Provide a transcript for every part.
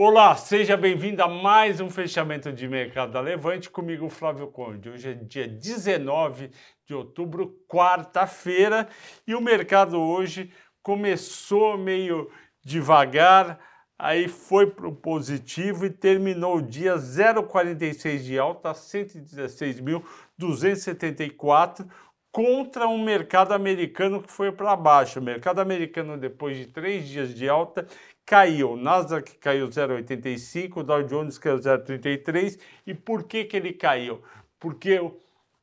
Olá, seja bem-vindo a mais um fechamento de mercado da Levante comigo, Flávio Conde. Hoje é dia 19 de outubro, quarta-feira, e o mercado hoje começou meio devagar, aí foi para o positivo e terminou o dia 0,46 de alta, 116.274 contra um mercado americano que foi para baixo. O mercado americano, depois de três dias de alta, caiu. Nasdaq caiu 0,85, Dow Jones caiu 0,33. E por que, que ele caiu? Porque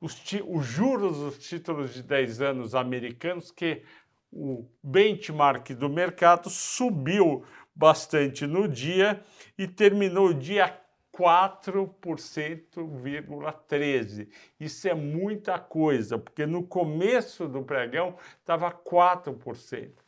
os, os juros dos títulos de 10 anos americanos, que o benchmark do mercado subiu bastante no dia e terminou o dia 4,13. Isso é muita coisa, porque no começo do pregão estava 4%.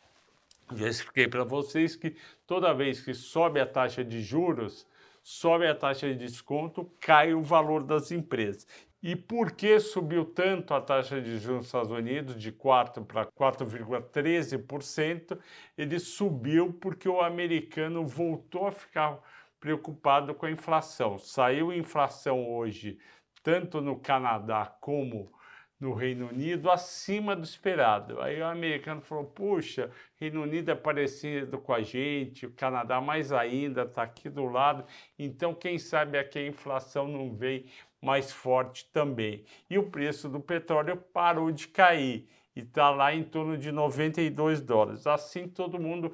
Já expliquei para vocês que toda vez que sobe a taxa de juros, sobe a taxa de desconto, cai o valor das empresas. E por que subiu tanto a taxa de juros nos Estados Unidos, de 4 para 4,13%? Ele subiu porque o americano voltou a ficar preocupado com a inflação. Saiu inflação hoje, tanto no Canadá como no Reino Unido, acima do esperado. Aí o americano falou: puxa, Reino Unido é parecido com a gente, o Canadá mais ainda, está aqui do lado, então quem sabe aqui a inflação não vem mais forte também. E o preço do petróleo parou de cair e está lá em torno de 92 dólares. Assim todo mundo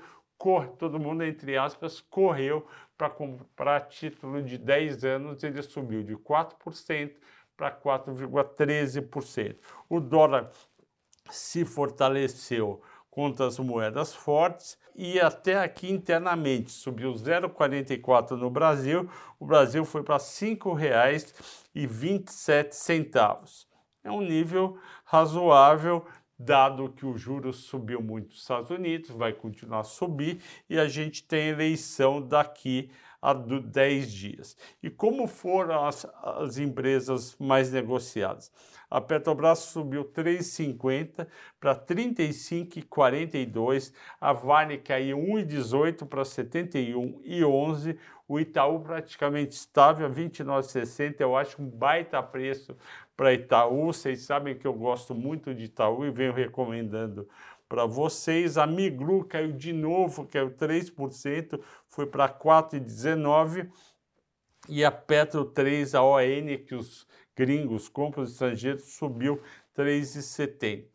todo mundo, entre aspas, correu para comprar título de 10 anos, ele subiu de 4% para 4,13%. O dólar se fortaleceu contra as moedas fortes e até aqui internamente subiu 0,44 no Brasil. O Brasil foi para R$ 5,27. É um nível razoável dado que o juros subiu muito nos Estados Unidos, vai continuar a subir e a gente tem eleição daqui a 10 dias. E como foram as, as empresas mais negociadas? A Petrobras subiu 3,50 para 35,42, a Vale caiu 1,18 para 71,11, o Itaú praticamente estável a 29,60, eu acho um baita preço para Itaú. Vocês sabem que eu gosto muito de Itaú e venho recomendando para vocês. A Miglu caiu de novo, caiu 3%, foi para 4,19%. E a Petro 3, a ON, que os gringos compram os estrangeiros, subiu 3,70.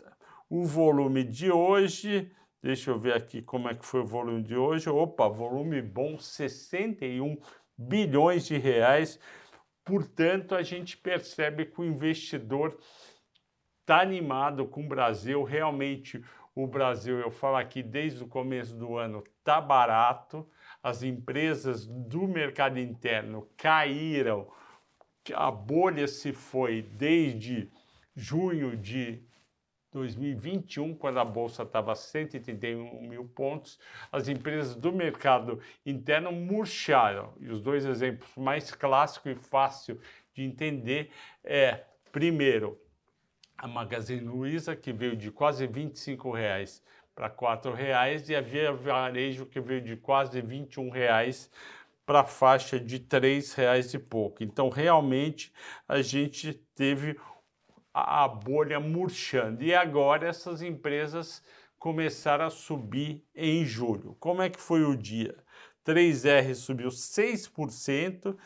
O volume de hoje, deixa eu ver aqui como é que foi o volume de hoje. Opa, volume bom, 61 bilhões de reais. Portanto, a gente percebe que o investidor está animado com o Brasil. Realmente, o Brasil, eu falo aqui desde o começo do ano, está barato. As empresas do mercado interno caíram, a bolha se foi desde junho de 2021, quando a bolsa estava a 131 mil pontos, as empresas do mercado interno murcharam. E os dois exemplos mais clássicos e fácil de entender é, primeiro, a Magazine Luiza, que veio de quase 25 reais para R$ reais e a Via Varejo, que veio de quase 21 reais para a faixa de R$ reais e pouco. Então, realmente, a gente teve a bolha murchando. E agora essas empresas começaram a subir em julho. Como é que foi o dia? 3R subiu 6%,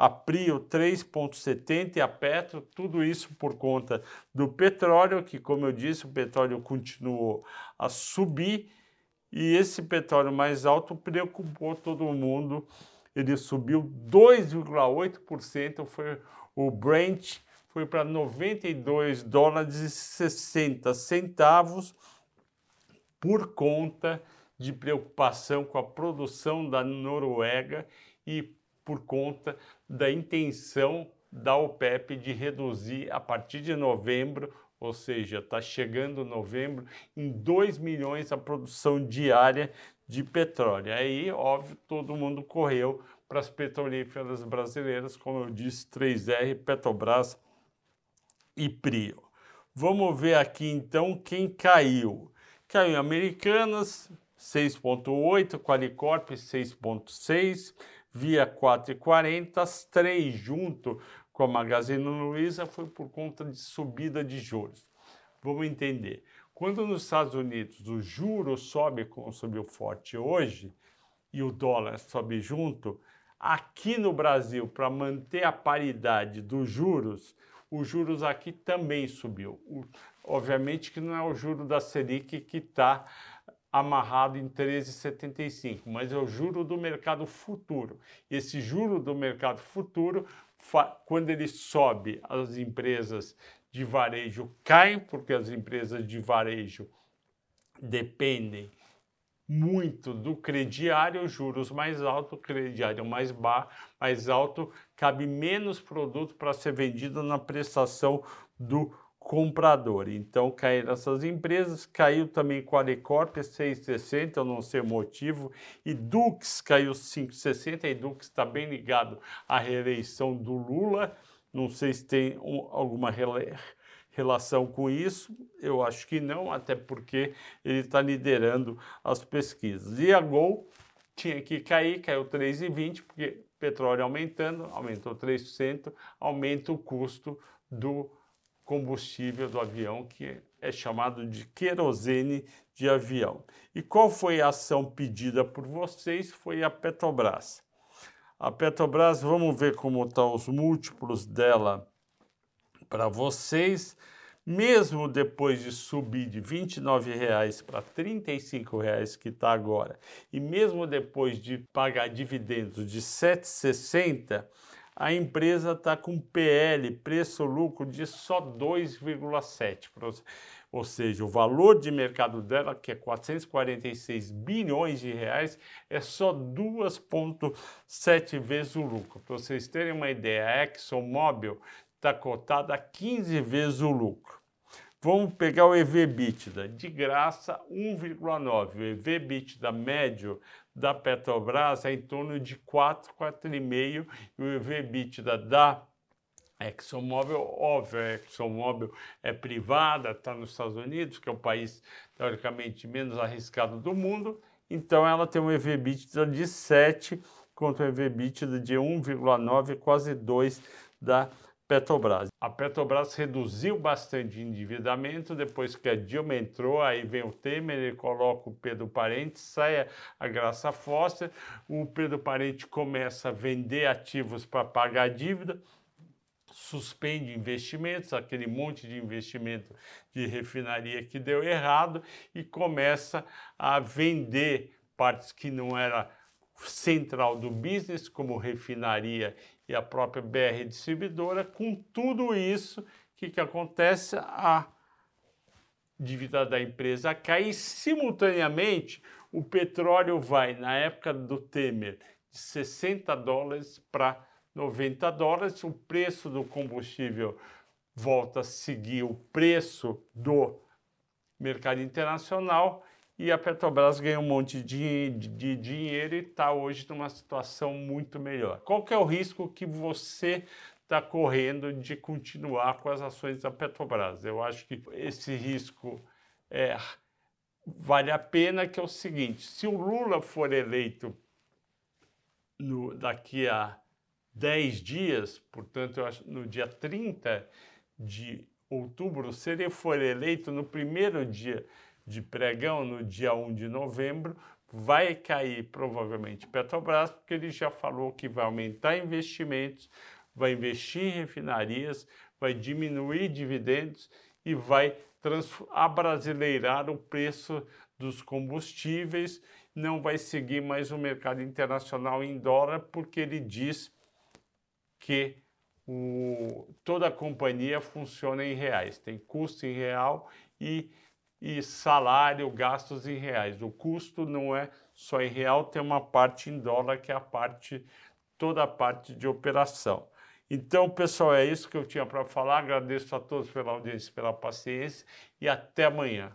a Prio 3,70% e a Petro, tudo isso por conta do petróleo, que, como eu disse, o petróleo continuou a subir e esse petróleo mais alto preocupou todo mundo. Ele subiu 2,8%, foi o Brent foi para 92 dólares e 60 centavos por conta de preocupação com a produção da Noruega e por conta da intenção da OPEP de reduzir a partir de novembro, ou seja, está chegando novembro, em 2 milhões a produção diária de petróleo. Aí, óbvio, todo mundo correu para as petrolíferas brasileiras, como eu disse, 3R, Petrobras, e Prio. Vamos ver aqui então quem caiu. Caiu Americanas 6.8, Qualicorp 6.6, via 4,40, as três junto com a Magazine Luiza foi por conta de subida de juros. Vamos entender. Quando nos Estados Unidos o juro sobe como subiu forte hoje e o dólar sobe junto, aqui no Brasil, para manter a paridade dos juros, os juros aqui também subiu. Obviamente que não é o juro da Selic que está amarrado em 13,75, mas é o juro do mercado futuro. Esse juro do mercado futuro, quando ele sobe, as empresas de varejo caem, porque as empresas de varejo dependem muito do crediário, juros mais altos, crediário mais baixo, mais alto, cabe menos produto para ser vendido na prestação do comprador. Então caíram essas empresas, caiu também Qualicorp 6,60, eu não sei o motivo, e Dux caiu 5,60, e Dux está bem ligado à reeleição do Lula, não sei se tem um, alguma relação com isso, eu acho que não, até porque ele está liderando as pesquisas. E a Gol tinha que cair, caiu 3,20, porque petróleo aumentando, aumentou 3%, aumenta o custo do combustível do avião, que é chamado de querosene de avião. E qual foi a ação pedida por vocês? Foi a Petrobras. A Petrobras, vamos ver como estão tá os múltiplos dela para vocês. Mesmo depois de subir de R$ 29,00 para R$ 35,00 que está agora, e mesmo depois de pagar dividendos de R$ 7,60, a empresa está com PL, preço-lucro, de só 2,7. Ou seja, o valor de mercado dela, que é 446 bilhões de reais, é só 2,7 vezes o lucro. Para vocês terem uma ideia, a ExxonMobil está cotada a 15 vezes o lucro. Vamos pegar o EV/EBITDA, de graça 1,9. O EV/EBITDA médio da Petrobras é em torno de 4, 4,5 e o EV/EBITDA da ExxonMobil, óbvio, a ExxonMobil é privada, está nos Estados Unidos, que é o país teoricamente menos arriscado do mundo, então ela tem um EV/EBITDA de 7 contra um EV/EBITDA de 1,9, quase 2 da Petrobras. A Petrobras reduziu bastante endividamento depois que a Dilma entrou, aí vem o Temer, ele coloca o Pedro Parente, sai a Graça Foster, o Pedro Parente começa a vender ativos para pagar a dívida, suspende investimentos, aquele monte de investimento de refinaria que deu errado e começa a vender partes que não era central do business, como refinaria e a própria BR distribuidora. Com tudo isso, o que, que acontece? A dívida da empresa cai e, simultaneamente, o petróleo vai, na época do Temer, de 60 dólares para 90 dólares. O preço do combustível volta a seguir o preço do mercado internacional e a Petrobras ganhou um monte de, de, de dinheiro e está hoje numa situação muito melhor. Qual que é o risco que você está correndo de continuar com as ações da Petrobras? Eu acho que esse risco é, vale a pena, que é o seguinte, se o Lula for eleito no, daqui a 10 dias, portanto, acho no dia 30 de outubro, se ele for eleito no primeiro dia de pregão no dia 1 de novembro, vai cair provavelmente Petrobras, porque ele já falou que vai aumentar investimentos, vai investir em refinarias, vai diminuir dividendos e vai abrasileirar o preço dos combustíveis, não vai seguir mais o mercado internacional em dólar, porque ele diz que o, toda a companhia funciona em reais, tem custo em real e e salário, gastos em reais. O custo não é só em real, tem uma parte em dólar que é a parte toda a parte de operação. Então, pessoal, é isso que eu tinha para falar. Agradeço a todos pela audiência, pela paciência e até amanhã.